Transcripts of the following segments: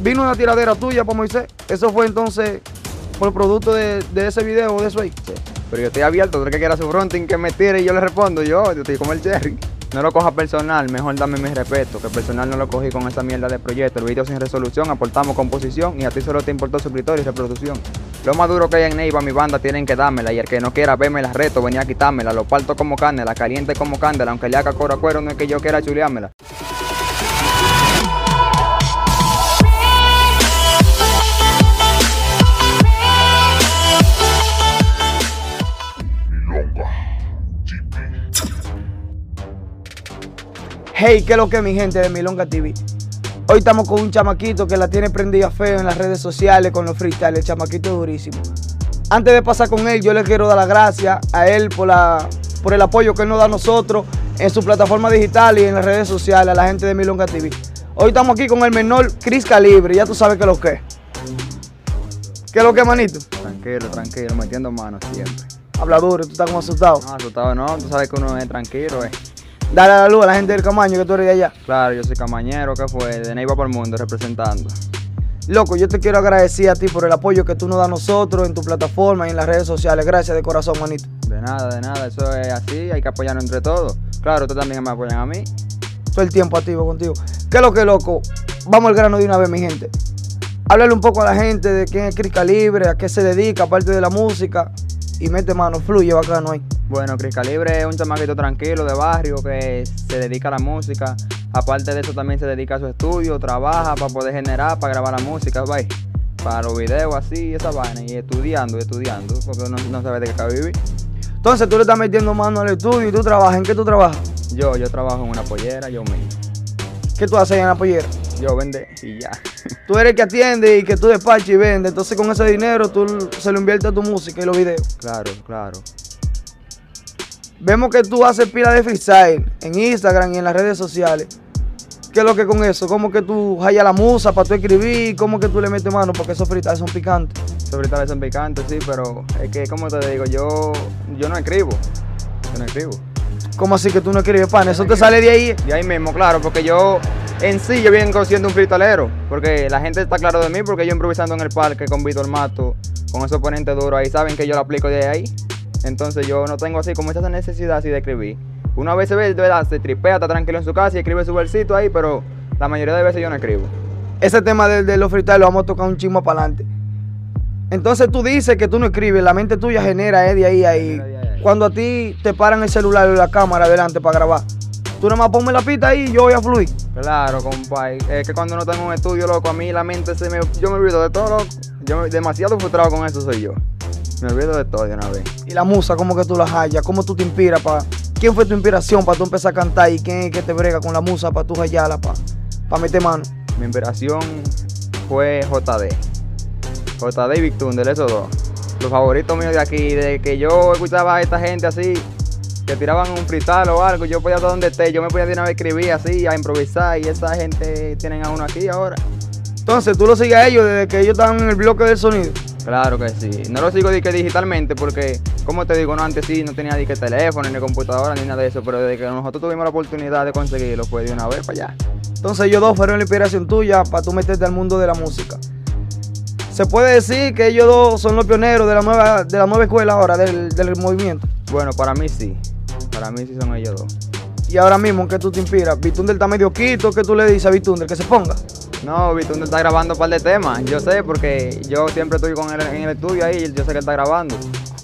vino una tiradera tuya para Moisés. Eso fue entonces por producto de, de ese video o de eso ahí. Pero yo estoy abierto, tú que quiera su fronting que me tire y yo le respondo, yo, yo estoy como el Jerry. No lo coja personal, mejor dame mi respeto, que personal no lo cogí con esa mierda de proyecto. El video sin resolución, aportamos composición y a ti solo te importó suscriptor y reproducción. Lo más duro que hay en Neiva, mi banda tienen que dármela y el que no quiera verme la reto, venía a quitármela. Lo parto como carne, la caliente como candela, aunque le haga coro a cuero, no es que yo quiera chuleármela. Hey, ¿qué es lo que mi gente de Milonga TV? Hoy estamos con un chamaquito que la tiene prendida feo en las redes sociales con los freestyles, el chamaquito es durísimo. Antes de pasar con él, yo le quiero dar las gracias a él por, la, por el apoyo que él nos da a nosotros en su plataforma digital y en las redes sociales, a la gente de Milonga TV. Hoy estamos aquí con el menor Chris Calibre, ya tú sabes qué es lo que es. ¿Qué es lo que es, manito? Tranquilo, tranquilo, metiendo manos siempre. Habla duro, tú estás como asustado. No, asustado no, tú sabes que uno es tranquilo, eh. Dale la luz a la gente del Camaño que tú eres de allá. Claro, yo soy camañero, que fue, de Neiva por el Mundo, representando. Loco, yo te quiero agradecer a ti por el apoyo que tú nos das a nosotros en tu plataforma y en las redes sociales. Gracias de corazón, manito. De nada, de nada, eso es así, hay que apoyarnos entre todos. Claro, ustedes también me apoyan a mí. Todo el tiempo activo contigo. ¿Qué es lo que, loco? Vamos al grano de una vez, mi gente. Háblale un poco a la gente de quién es Cris Calibre, a qué se dedica, aparte de la música. Y mete mano, fluye bacano ahí. Bueno, Cris Calibre es un chamaquito tranquilo de barrio que se dedica a la música. Aparte de eso también se dedica a su estudio, trabaja para poder generar, para grabar la música, bye. Para los videos así, esa vaina. Y estudiando, y estudiando, porque no, no sabe de qué acaba vivir. Entonces tú le estás metiendo mano al estudio y tú trabajas. ¿En qué tú trabajas? Yo, yo trabajo en una pollera, yo mismo. ¿Qué tú haces en la pollera? Yo vende y ya. Tú eres el que atiende y que tú despachas y vendes. Entonces con ese dinero tú se lo inviertes a tu música y los videos. claro, claro. Vemos que tú haces pila de freestyle en Instagram y en las redes sociales. ¿Qué es lo que con eso? ¿Cómo que tú hallas la musa para tú escribir? ¿Cómo que tú le metes mano? Porque esos freestyles son picantes. Sobre todo son picantes, sí, pero es que, como te digo, yo, yo no escribo. Yo no escribo. ¿Cómo así que tú no escribes pan? Eso te sale de ahí. De ahí mismo, claro, porque yo en sí yo vengo siendo un freestalero. Porque la gente está claro de mí, porque yo improvisando en el parque con Víctor Mato, con esos oponentes duros ahí, saben que yo lo aplico de ahí. Entonces yo no tengo así como esa necesidad así de escribir. Una vez se ve, de verdad, se tripea, está tranquilo en su casa y escribe su versito ahí, pero la mayoría de veces yo no escribo. Ese tema de, de los freestyles lo vamos a tocar un chismo para adelante. Entonces tú dices que tú no escribes, la mente tuya genera eh, de ahí ahí. Cuando a ti te paran el celular o la cámara adelante para grabar, tú nada más ponme la pista ahí y yo voy a fluir. Claro, compadre. Es que cuando no tengo un estudio, loco, a mí la mente se me. Yo me olvido de todo, loco. Yo me- demasiado frustrado con eso soy yo. Me olvido de todo de una vez. Y la musa, ¿cómo que tú la hallas? ¿Cómo tú te inspiras? Pa? ¿Quién fue tu inspiración para tú empezar a cantar? ¿Y quién es que te brega con la musa para tú hallarla, para pa meter mano? Mi inspiración fue JD. JD y Big Thunder, esos dos. Los favoritos míos de aquí, de que yo escuchaba a esta gente así, que tiraban un freestyle o algo, yo podía estar donde esté, yo me podía de una vez escribir así, a improvisar, y esa gente tienen a uno aquí ahora. Entonces tú lo sigues a ellos desde que ellos estaban en el bloque del sonido. Claro que sí. No lo sigo que digitalmente porque, como te digo, no antes sí no tenía ni que teléfono, ni computadora, ni nada de eso, pero desde que nosotros tuvimos la oportunidad de conseguirlo, fue de una vez para allá. Entonces ellos dos fueron la inspiración tuya para tú meterte al mundo de la música. Se puede decir que ellos dos son los pioneros de la nueva, de la nueva escuela ahora, del, del movimiento. Bueno, para mí sí. Para mí sí son ellos dos. Y ahora mismo, ¿en qué tú te inspiras? Vitunder está medio quito, ¿qué tú le dices a Vitunder? Que se ponga. No, Vitundo está grabando un par de temas. Yo sé porque yo siempre estoy con él en el estudio ahí y yo sé que él está grabando.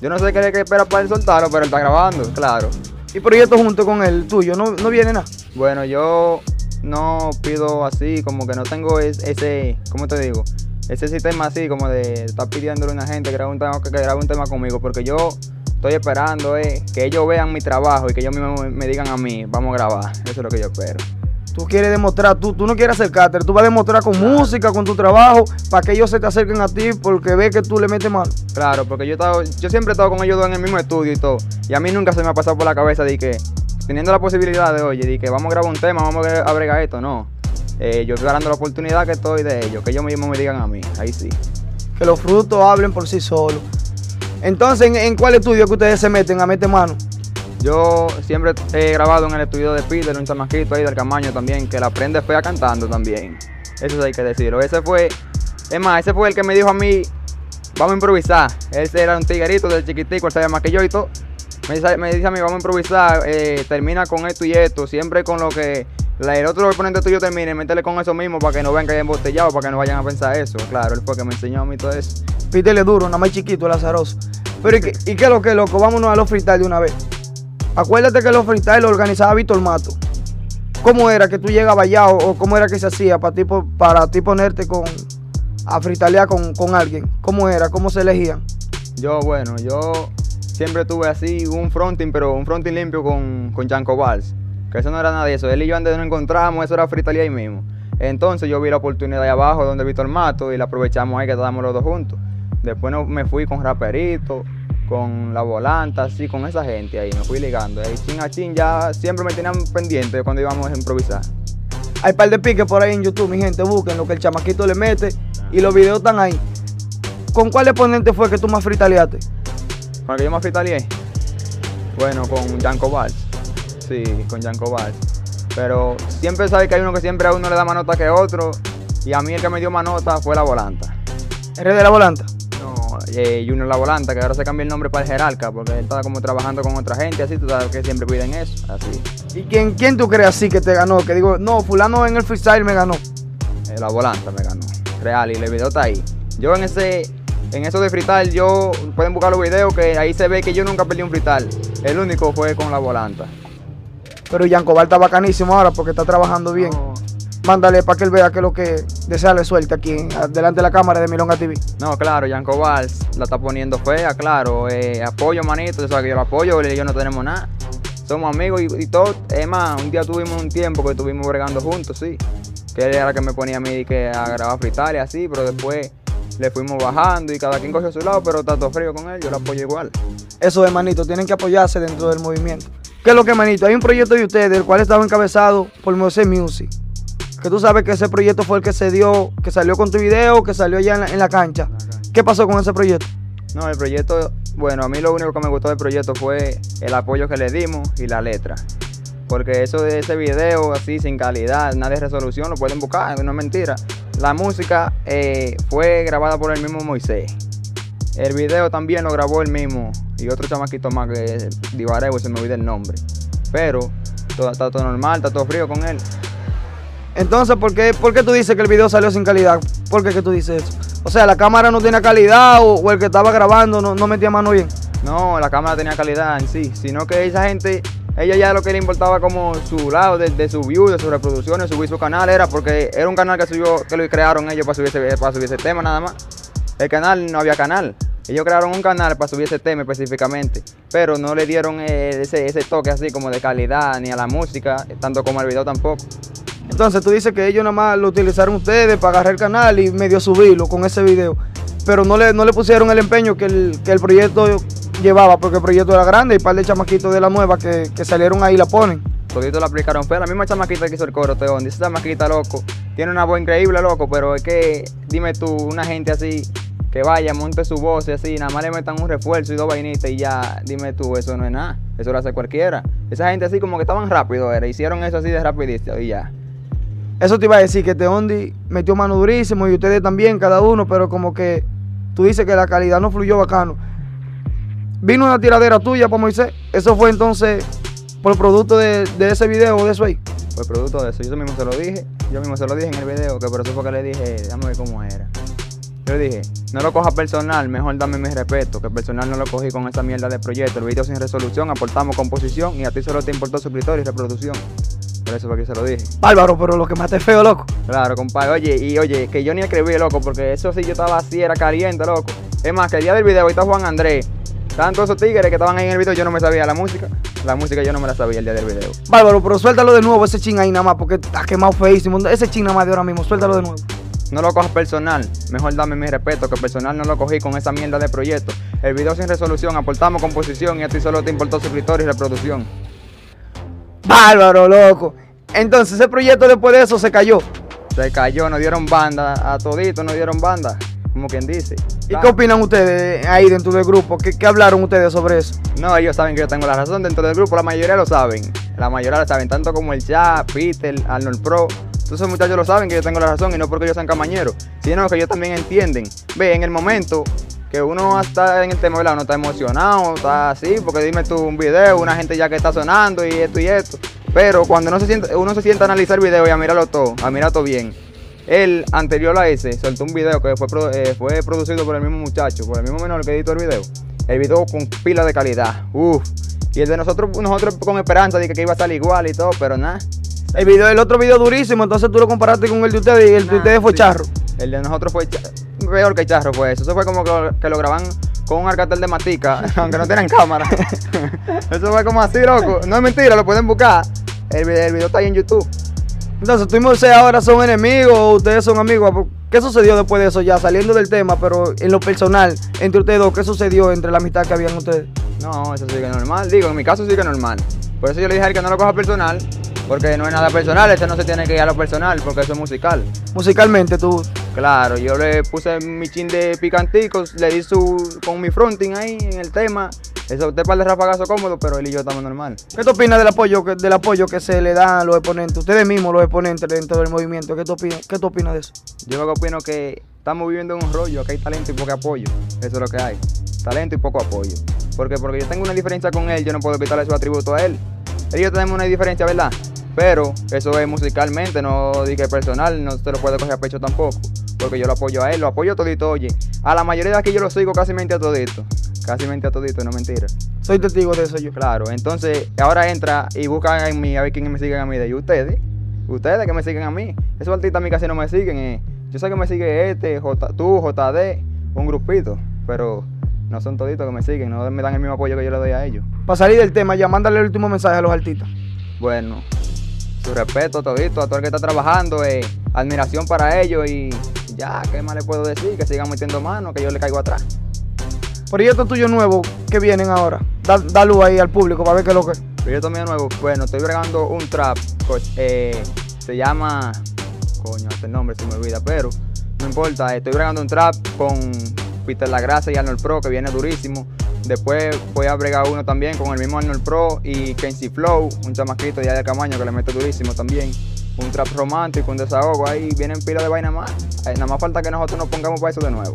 Yo no sé qué, qué espera para él soltarlo, pero él está grabando, claro. Y proyecto junto con el tuyo, no, no viene nada. Bueno, yo no pido así, como que no tengo es- ese, ¿cómo te digo? Ese sistema así, como de estar pidiéndole a una gente que grabe un tema, que grabe un tema conmigo, porque yo estoy esperando eh, que ellos vean mi trabajo y que ellos mismos me- me digan a mí, vamos a grabar. Eso es lo que yo espero. Tú quieres demostrar, tú, tú no quieres acercarte, tú vas a demostrar con música, con tu trabajo, para que ellos se te acerquen a ti porque ve que tú le metes mano. Claro, porque yo, he estado, yo siempre he estado con ellos dos en el mismo estudio y todo. Y a mí nunca se me ha pasado por la cabeza de que, teniendo la posibilidad de, oye, de que vamos a grabar un tema, vamos a bregar esto, no. Eh, yo estoy ganando la oportunidad que estoy de ellos, que ellos mismos me digan a mí, ahí sí. Que los frutos hablen por sí solos. Entonces, ¿en, cuál estudio que ustedes se meten a meter mano? Yo siempre he grabado en el estudio de Peter, un chamaquito ahí del Camaño también, que la aprende fea cantando también. Eso hay que decirlo. Ese fue, es más, ese fue el que me dijo a mí, vamos a improvisar. Él era un tiguerito del chiquitico, él sabía más que yo y todo. Me dice, me dice a mí, vamos a improvisar, eh, termina con esto y esto, siempre con lo que el otro oponente tuyo termine, métele con eso mismo para que no vean que hay embotellado, para que no vayan a pensar eso. Claro, él fue el que me enseñó a mí todo eso. Pítele duro, nada más chiquito, el azaroso. Pero ¿y qué, y qué lo que, loco? Vámonos a los freestyle de una vez. Acuérdate que los freestyle lo organizaba Víctor Mato. ¿Cómo era que tú llegabas allá o, o cómo era que se hacía para ti, para ti ponerte con, a freestylear con, con alguien? ¿Cómo era? ¿Cómo se elegían? Yo, bueno, yo siempre tuve así un fronting, pero un fronting limpio con, con Janko Valls. Que eso no era nada de eso. Él y yo antes nos encontramos, eso era fritalía ahí mismo. Entonces yo vi la oportunidad ahí abajo donde Víctor Mato y la aprovechamos ahí que estábamos los dos juntos. Después no- me fui con Raperito, con La Volanta, así, con esa gente ahí. Me fui ligando. Ahí chin a chin ya siempre me tenían pendiente cuando íbamos a improvisar. Hay par de piques por ahí en YouTube, mi gente, busquen lo que el chamaquito le mete y los videos están ahí. ¿Con cuál exponente fue que tú más fritaleaste? ¿Con el que yo más fritaleé? Bueno, con Janko Valls. Sí, con Janko Valls. Pero siempre sabe que hay uno que siempre a uno le da más nota que otro. Y a mí el que me dio más nota fue la volanta. ¿Eres de la volanta? No, eh, Junior La Volanta, que ahora se cambió el nombre para el Jerarca, porque él estaba como trabajando con otra gente, así, tú sabes que siempre cuiden eso, así. ¿Y quién, quién tú crees así que te ganó? Que digo, no, fulano en el freestyle me ganó. Eh, la Volanta me ganó, real, y el video está ahí. Yo en ese, en eso de frital, yo, pueden buscar los videos, que ahí se ve que yo nunca perdí un frital. El único fue con la Volanta. Pero Yancobal está bacanísimo ahora porque está trabajando bien. Mándale para que él vea que es lo que desearle suerte aquí, delante de la cámara de Milonga TV. No, claro, Yanko Valls la está poniendo fea, claro. eh, apoyo, manito, tú sabes que yo lo apoyo, él y yo no tenemos nada. Somos amigos y, y todo. Es más, un día tuvimos un tiempo que estuvimos bregando juntos, sí. Que él era el que me ponía a mí que a grabar frital y así, pero después le fuimos bajando y cada quien cogió su lado, pero tanto frío con él, yo lo apoyo igual. Eso de manito, tienen que apoyarse dentro del movimiento. ¿Qué es lo que manito? Hay un proyecto de ustedes, el cual estaba encabezado por Moisés Music. Que tú sabes que ese proyecto fue el que se dio, que salió con tu video, que salió allá en la, en la cancha. ¿Qué pasó con ese proyecto? No, el proyecto, bueno, a mí lo único que me gustó del proyecto fue el apoyo que le dimos y la letra. Porque eso de ese video así, sin calidad, nada de resolución, lo pueden buscar, no es mentira. La música eh, fue grabada por el mismo Moisés. El video también lo grabó el mismo y otro chamaquito más que es Divarego, se me olvida el nombre. Pero todo, está todo normal, está todo frío con él. Entonces, ¿por qué, por qué tú dices que el video salió sin calidad? ¿Por qué que tú dices eso? O sea, la cámara no tenía calidad o, el que estaba grabando no, no metía mano bien. No, la cámara tenía calidad en sí, sino que esa gente, ella ya lo que le importaba como su lado de, de su view, de sus reproducciones, subir su canal, era porque era un canal que subió, que lo crearon ellos para subir ese, para subir ese tema nada más. El canal no había canal. Ellos crearon un canal para subir ese tema específicamente, pero no le dieron eh, ese, ese toque así como de calidad ni a la música, tanto como al video tampoco. Entonces tú dices que ellos nada más lo utilizaron ustedes para agarrar el canal y medio subirlo con ese video. Pero no le, no le pusieron el empeño que el, que el proyecto llevaba, porque el proyecto era grande y un par de chamaquitos de la nueva que, que salieron ahí la ponen. Todito la aplicaron fue la misma chamaquita que hizo el coro, Teón. Dice chamaquita, loco. Tiene una voz increíble, loco, pero es que, dime tú, una gente así que vaya, monte su voz y así, nada más le metan un refuerzo y dos vainitas y ya, dime tú, eso no es nada. Eso lo hace cualquiera. Esa gente así como que estaban rápido, era. Hicieron eso así de rapidito y ya. Eso te iba a decir que Teondi metió mano durísimo y ustedes también, cada uno, pero como que tú dices que la calidad no fluyó bacano. Vino una tiradera tuya para Moisés. Eso fue entonces por producto de, de ese video o de eso ahí. Fue producto de eso. Yo mismo se lo dije. Yo mismo se lo dije en el video, que por eso fue que le dije, déjame ver cómo era. Yo le dije, no lo cojas personal, mejor dame mi respeto, que personal no lo cogí con esa mierda de proyecto. El video sin resolución, aportamos composición y a ti solo te importó suscriptor y reproducción. Por eso fue que se lo dije. Bárbaro, pero lo que más te feo, loco. Claro, compadre. Oye, y oye, que yo ni escribí, loco, porque eso sí yo estaba así, era caliente, loco. Es más, que el día del video, ahí está Juan Andrés. Estaban todos esos tigres que estaban ahí en el video, yo no me sabía la música. La música yo no me la sabía el día del video. Bárbaro, pero suéltalo de nuevo ese chin ahí nada más, porque está quemado feísimo. Ese chin nada más de ahora mismo, suéltalo de nuevo. No lo cojas personal, mejor dame mi respeto, que personal no lo cogí con esa mierda de proyecto. El video sin resolución, aportamos composición y a ti solo te importó suscriptor y reproducción. Bárbaro, loco. Entonces ese proyecto después de eso se cayó. Se cayó, nos dieron banda, a toditos nos dieron banda, como quien dice. ¿Y qué opinan ustedes ahí dentro del grupo? ¿Qué, qué hablaron ustedes sobre eso? No, ellos saben que yo tengo la razón dentro del grupo, la mayoría lo saben. La mayoría lo saben, tanto como el Chat, Peter, Arnold Pro, Entonces muchachos lo saben que yo tengo la razón y no porque ellos sean camañeros, sino que ellos también entienden. Ve, en el momento que uno está en el tema, ¿verdad? Uno está emocionado, está así, porque dime tú un video, una gente ya que está sonando y esto y esto. Pero cuando uno se sienta, uno se sienta a analizar el video y a mirarlo todo, a mirar todo bien, él, anterior a ese, soltó un video que fue, eh, fue producido por el mismo muchacho, por el mismo menor que editó el video. El video con pila de calidad. Uf. Y el de nosotros, nosotros con esperanza de que iba a salir igual y todo, pero nada. El video, el otro video durísimo, entonces tú lo comparaste con el de ustedes y el de ustedes fue charro. El de nosotros fue peor que charro, pues. Eso fue como que lo, que lo graban con un arcatel de matica, aunque no tienen cámara. Eso fue como así, loco. No es mentira, lo pueden buscar. El, el video está ahí en YouTube. Entonces, tú y Moisés ahora son enemigos, ustedes son amigos. ¿Qué sucedió después de eso ya, saliendo del tema, pero en lo personal, entre ustedes dos, qué sucedió entre la amistad que habían ustedes? No, eso sigue normal. Digo, en mi caso sigue normal. Por eso yo le dije a él que no lo coja personal, porque no es nada personal, este no se tiene que ir a lo personal, porque eso es musical. Musicalmente tú. Claro, yo le puse mi chin de picanticos, le di su con mi fronting ahí en el tema. Eso usted para de rafagazo cómodo, pero él y yo estamos normal. ¿Qué tú opinas del apoyo, que, del apoyo que se le da a los exponentes? Ustedes mismos, los exponentes dentro del movimiento. ¿Qué tú opinas, qué tú opinas de eso? Yo lo que opino que estamos viviendo en un rollo, que hay talento y poco apoyo. Eso es lo que hay. Talento y poco apoyo. Porque porque yo tengo una diferencia con él, yo no puedo quitarle su atributo a él. Yo tenemos una diferencia, ¿verdad? Pero eso es musicalmente, no dije personal, no se lo puede coger a pecho tampoco. Porque yo lo apoyo a él, lo apoyo todito, oye. A la mayoría de aquí yo lo sigo casi mente a todito. Casi mente a todito, no mentira. Soy testigo de eso yo. Claro, entonces ahora entra y buscan en mí a ver quién me siguen a mí de. Ustedes, ustedes que me siguen a mí. Esos artistas a mí casi no me siguen. Eh. Yo sé que me sigue este, J, tú, JD, un grupito, pero no son toditos que me siguen, no me dan el mismo apoyo que yo le doy a ellos. Para salir del tema, ya mándale el último mensaje a los artistas. Bueno, su respeto todito a todo el que está trabajando, eh, admiración para ellos y ya, ¿qué más le puedo decir? Que sigan metiendo mano, que yo le caigo atrás. Proyecto tuyo nuevo que vienen ahora, da, luz ahí al público para ver qué es lo que es. Proyecto mío nuevo, bueno, estoy bregando un trap, eh, se llama, coño, el nombre se me olvida, pero no importa, estoy bregando un trap con Peter La Grasa y Arnold Pro, que viene durísimo. Después voy a bregar uno también con el mismo Arnold Pro y Kenzie Flow, un chamaquito de de Camaño que le mete durísimo también. Un trap romántico, un desahogo ahí, vienen pila de vaina más. nada más falta que nosotros nos pongamos para eso de nuevo.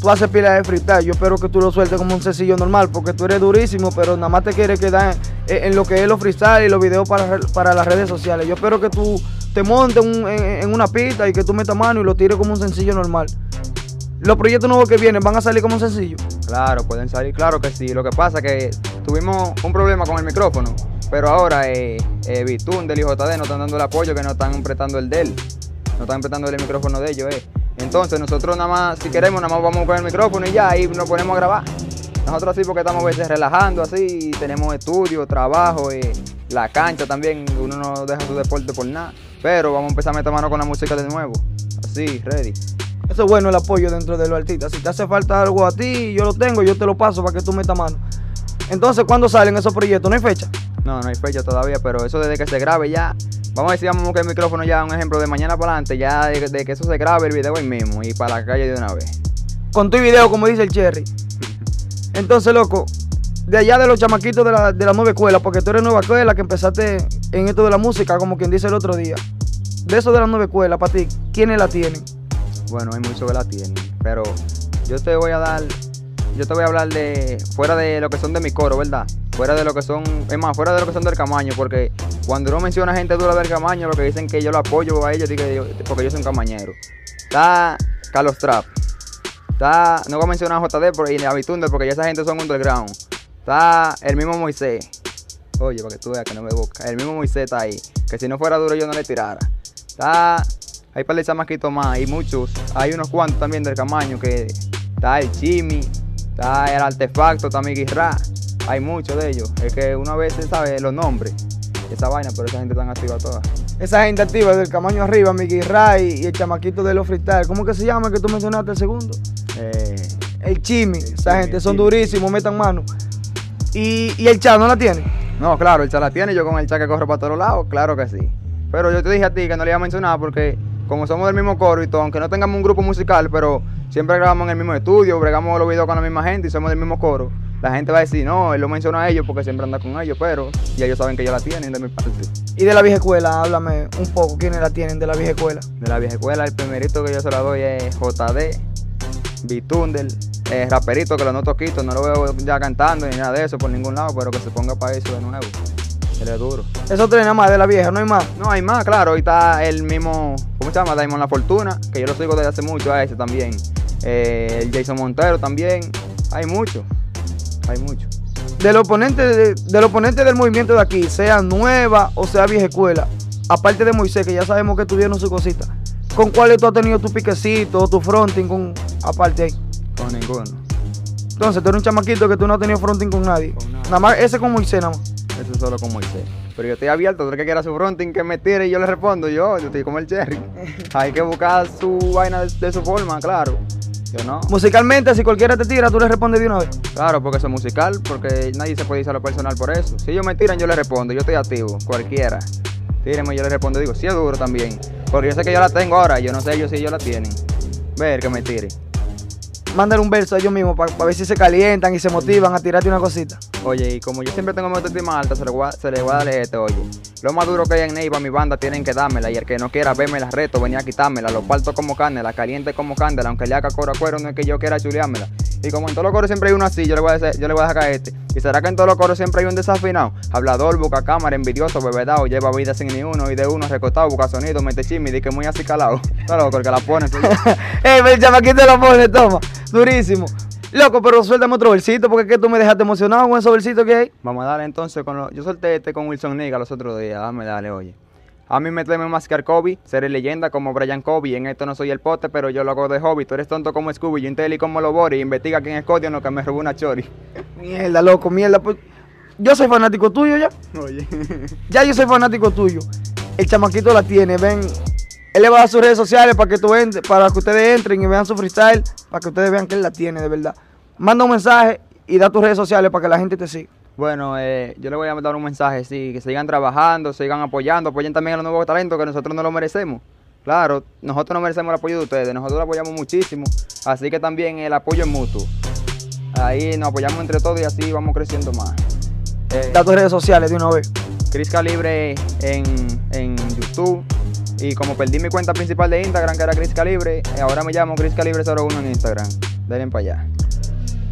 Tú haces pila de freestyle, yo espero que tú lo sueltes como un sencillo normal, porque tú eres durísimo, pero nada más te quieres quedar en, lo que es los freestyle y los videos para, para las redes sociales. Yo espero que tú te montes en, en una pista y que tú metas mano y lo tires como un sencillo normal. ¿Los proyectos nuevos que vienen van a salir como un sencillo? Claro, pueden salir, claro que sí. Lo que pasa es que tuvimos un problema con el micrófono, pero ahora eh, eh, Bitun del IJD no están dando el apoyo que no están apretando el de él. No están apretando el micrófono de ellos, eh. Entonces nosotros nada más, si queremos, nada más vamos con el micrófono y ya ahí nos ponemos a grabar. Nosotros sí porque estamos a veces relajando así, tenemos estudio, trabajo, eh, la cancha también, uno no deja su deporte por nada. Pero vamos a empezar a meter mano con la música de nuevo. Así, ready. Eso es bueno el apoyo dentro de los artistas. Si te hace falta algo a ti, yo lo tengo, yo te lo paso para que tú metas mano. Entonces, ¿cuándo salen esos proyectos? ¿No hay fecha? No, no hay fecha todavía, pero eso desde que se grabe ya. Vamos a decir, vamos a buscar el micrófono ya, un ejemplo, de mañana para adelante, ya de, que eso se grabe el video hoy mismo y para la calle de una vez. Con tu video, como dice el Cherry. Entonces, loco, de allá de los chamaquitos de la, de la nueva escuela, porque tú eres nueva escuela que empezaste en esto de la música, como quien dice el otro día. De eso de la nueva escuela, para ti, ¿quiénes la tienen? Bueno, hay mucho que la tienen, pero yo te voy a dar, yo te voy a hablar de, fuera de lo que son de mi coro, ¿verdad? Fuera de lo que son, es más, fuera de lo que son del Camaño, porque cuando uno menciona gente dura del Camaño, lo que dicen que yo lo apoyo a ellos, porque yo soy un camañero. Está Carlos Trap, está, no voy a mencionar a JD por, y a Bitunde, porque ya esa gente son underground. Está el mismo Moisés, oye, para que tú veas que no me busca, el mismo Moisés está ahí, que si no fuera duro yo no le tirara. Está hay para de chamaquitos más, hay muchos, hay unos cuantos también del Camaño que está el Chimi, está el Artefacto, está Miguel Ra, hay muchos de ellos. Es que una vez se sabe los nombres, esa vaina, pero esa gente está activa toda. Esa gente activa del Camaño arriba, Miguel Ra y, el chamaquito de los freestyle. ¿Cómo que se llama que tú mencionaste el segundo? Eh, el Chimi, esa gente son durísimos, metan mano. ¿Y, ¿Y, el chat no la tiene? No, claro, el chat la tiene, yo con el chat que corre para todos lados, claro que sí. Pero yo te dije a ti que no le iba a mencionar porque como somos del mismo coro y todo, aunque no tengamos un grupo musical, pero siempre grabamos en el mismo estudio, bregamos los videos con la misma gente y somos del mismo coro. La gente va a decir, no, él lo menciona a ellos porque siempre anda con ellos, pero ya ellos saben que ellos la tienen de mi parte. Y de la vieja escuela, háblame un poco, ¿quiénes la tienen de la vieja escuela? De la vieja escuela, el primerito que yo se la doy es JD, Bitundel, eh, raperito que lo noto quito, no lo veo ya cantando ni nada de eso por ningún lado, pero que se ponga para eso de nuevo. Él es duro. Eso tres nada más de la vieja, no hay más. No, hay más, claro. Hoy está el mismo, ¿cómo se llama? Daimon La Fortuna, que yo lo sigo desde hace mucho a ese también. Eh, el Jason Montero también. Hay mucho, hay mucho. Del oponente, de- del oponente del movimiento de aquí, sea nueva o sea vieja escuela, aparte de Moisés, que ya sabemos que tuvieron su cosita, ¿con cuáles tú has tenido tu piquecito o tu fronting con, aparte ahí? Con ninguno. Entonces, tú eres un chamaquito que tú no has tenido fronting con nadie. Con nadie. Nada más ese con Moisés, nada más. Eso es solo con Moisés. Pero yo estoy abierto, todo el que quiera su fronting que me tire y yo le respondo. Yo, yo estoy como el Cherry. Hay que buscar su vaina de, de su forma, claro. Yo no. Musicalmente, si cualquiera te tira, tú le respondes de una vez. Claro, porque eso es musical, porque nadie se puede irse a lo personal por eso. Si ellos me tiran, yo les respondo, yo estoy activo, cualquiera. Tírenme, yo les respondo, digo, sí es duro también. Porque yo sé que yo la tengo ahora, yo no sé ellos si ellos la tienen. Ver que me tire. Mándale un verso a ellos mismos para ver si se calientan y se motivan a tirarte una cosita. Oye, y como yo siempre tengo mi autoestima alta, se le, voy a, se voy este, oye. Lo más duro que hay en Neiva, mi banda, tienen que dármela. Y el que no quiera verme la reto, venía a quitármela. Lo parto como carne, la caliente como candela. Aunque le haga coro a cuero, no es que yo quiera chuleármela. Y como en todos los coros siempre hay uno así, yo le voy a, decir- yo le voy a dejar este. ¿Y será que en todos los coros siempre hay un desafinado? Hablador, busca cámara, envidioso, bebedao, lleva vida sin ni uno. Y de uno recostado, busca sonido, mete chisme, di que muy así calado. Está loco, el que la pone. ¡Ey, el chamaquito lo pone, toma! Durísimo. Loco, pero suéltame otro versito porque es que tú me dejaste emocionado con esos versitos que hay. Vamos a darle entonces con lo... Yo solté este con Wilson Niga los otros días. Dame, dale, oye. A mí me teme más que Kobe, seré leyenda como Brian Kobe. En esto no soy el pote, pero yo lo hago de hobby. Tú eres tonto como Scooby, yo inteli como Lobori. Investiga quién es Cody o no que me robó una chori. Mierda, loco, mierda. Pues, yo soy fanático tuyo ya. Oye. Ya yo soy fanático tuyo. El chamaquito la tiene, ven. Él le va a sus redes sociales para que tú entre, para que ustedes entren y vean su freestyle, para que ustedes vean que él la tiene de verdad. Manda un mensaje y da tus redes sociales para que la gente te siga. Bueno, eh, yo le voy a dar un mensaje, sí, que sigan trabajando, sigan apoyando, apoyen también a los nuevos talentos que nosotros no lo merecemos. Claro, nosotros no merecemos el apoyo de ustedes, nosotros lo apoyamos muchísimo, así que también el apoyo es mutuo. Ahí nos apoyamos entre todos y así vamos creciendo más. Eh, Da tus redes sociales de una vez. Chris Calibre en, en YouTube. Y como perdí mi cuenta principal de Instagram, que era Chris Calibre, eh, ahora me llamo Chris Calibre 01 en Instagram. Denle para allá.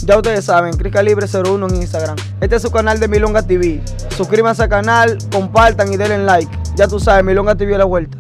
Ya ustedes saben, Cris Calibre 01 en Instagram. Este es su canal de Milonga TV. Suscríbanse al canal, compartan y denle like. Ya tú sabes, Milonga TV a la vuelta.